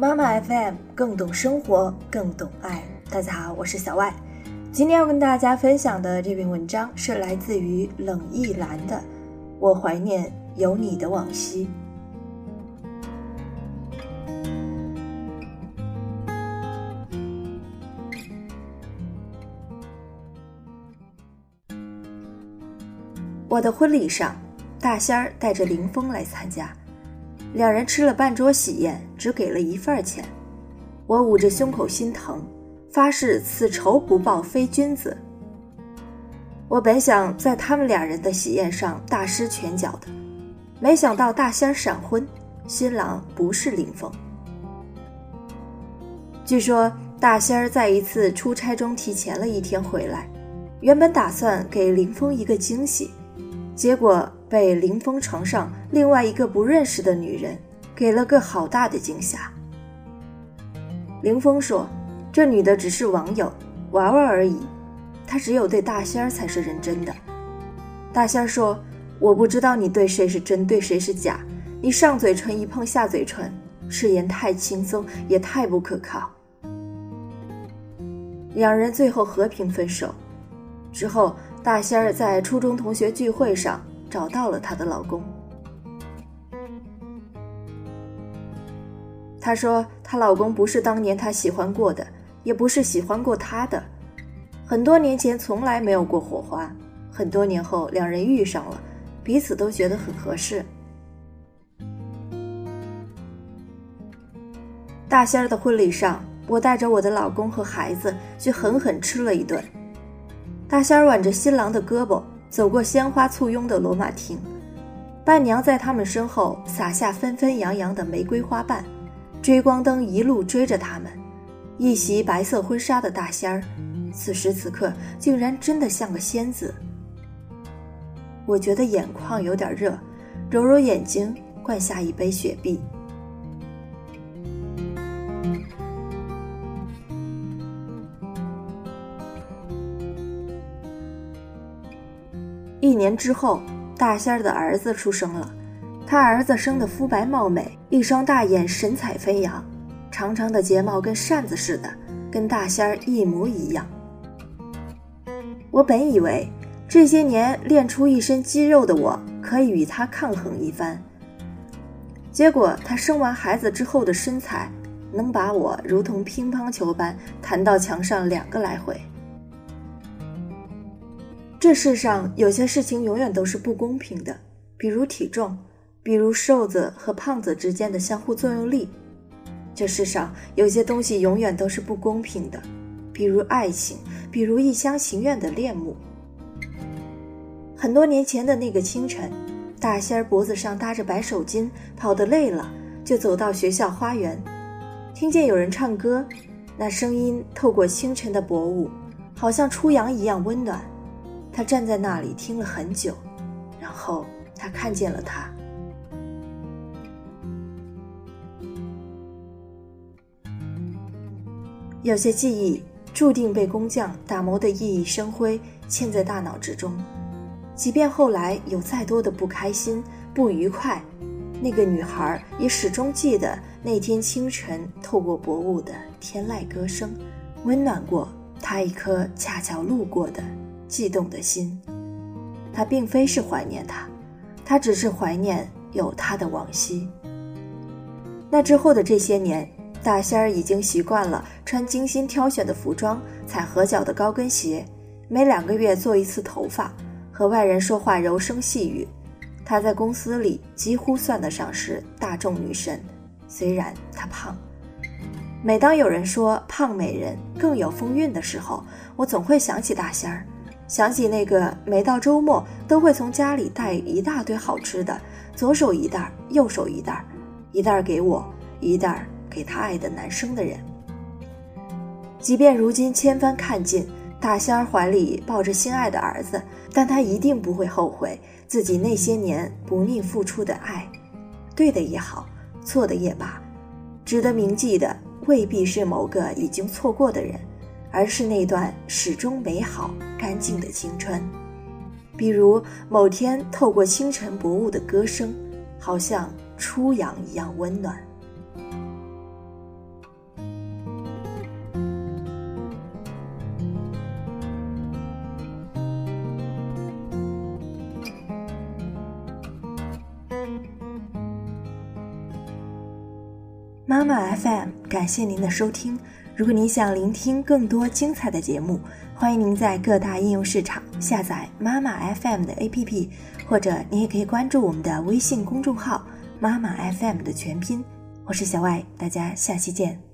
妈妈 FM 更懂生活，更懂爱。大家好，我是小外。今天要跟大家分享的这篇文章是来自于冷意兰的《我怀念有你的往昔》。我的婚礼上，大仙儿带着林峰来参加。两人吃了半桌喜宴，只给了一份钱。我捂着胸口心疼，发誓此仇不报非君子。我本想在他们两人的喜宴上大施拳脚的，没想到大仙闪婚，新郎不是林峰。据说大仙儿在一次出差中提前了一天回来，原本打算给林峰一个惊喜，结果。被林峰床上另外一个不认识的女人给了个好大的惊吓。林峰说：“这女的只是网友，玩玩而已，她只有对大仙儿才是认真的。”大仙儿说：“我不知道你对谁是真，对谁是假。你上嘴唇一碰下嘴唇，誓言太轻松，也太不可靠。”两人最后和平分手。之后，大仙儿在初中同学聚会上。找到了她的老公。她说：“她老公不是当年她喜欢过的，也不是喜欢过她的。很多年前从来没有过火花，很多年后两人遇上了，彼此都觉得很合适。”大仙儿的婚礼上，我带着我的老公和孩子去狠狠吃了一顿。大仙儿挽着新郎的胳膊。走过鲜花簇拥的罗马厅，伴娘在他们身后撒下纷纷扬扬的玫瑰花瓣，追光灯一路追着他们。一袭白色婚纱的大仙儿，此时此刻竟然真的像个仙子。我觉得眼眶有点热，揉揉眼睛，灌下一杯雪碧。一年之后，大仙儿的儿子出生了。他儿子生得肤白貌美，一双大眼神采飞扬，长长的睫毛跟扇子似的，跟大仙儿一模一样。我本以为这些年练出一身肌肉的我可以与他抗衡一番，结果他生完孩子之后的身材，能把我如同乒乓球般弹到墙上两个来回。这世上有些事情永远都是不公平的，比如体重，比如瘦子和胖子之间的相互作用力。这世上有些东西永远都是不公平的，比如爱情，比如一厢情愿的恋慕。很多年前的那个清晨，大仙儿脖子上搭着白手巾，跑得累了，就走到学校花园，听见有人唱歌，那声音透过清晨的薄雾，好像初阳一样温暖。他站在那里听了很久，然后他看见了他。有些记忆注定被工匠打磨的熠熠生辉，嵌在大脑之中。即便后来有再多的不开心、不愉快，那个女孩也始终记得那天清晨透过薄雾的天籁歌声，温暖过她一颗恰巧路过的。悸动的心，他并非是怀念他，他只是怀念有他的往昔。那之后的这些年，大仙儿已经习惯了穿精心挑选的服装，踩合脚的高跟鞋，每两个月做一次头发，和外人说话柔声细语。她在公司里几乎算得上是大众女神，虽然她胖。每当有人说胖美人更有风韵的时候，我总会想起大仙儿。想起那个每到周末都会从家里带一大堆好吃的，左手一袋，右手一袋，一袋给我，一袋给他爱的男生的人。即便如今千帆看尽，大仙儿怀里抱着心爱的儿子，但他一定不会后悔自己那些年不吝付出的爱。对的也好，错的也罢，值得铭记的未必是某个已经错过的人。而是那段始终美好干净的青春。比如某天透过清晨薄雾的歌声好像初阳一样温暖。妈妈 fm 感谢您的收听。如果您想聆听更多精彩的节目，欢迎您在各大应用市场下载妈妈 FM 的 APP，或者你也可以关注我们的微信公众号“妈妈 FM” 的全拼。我是小外，大家下期见。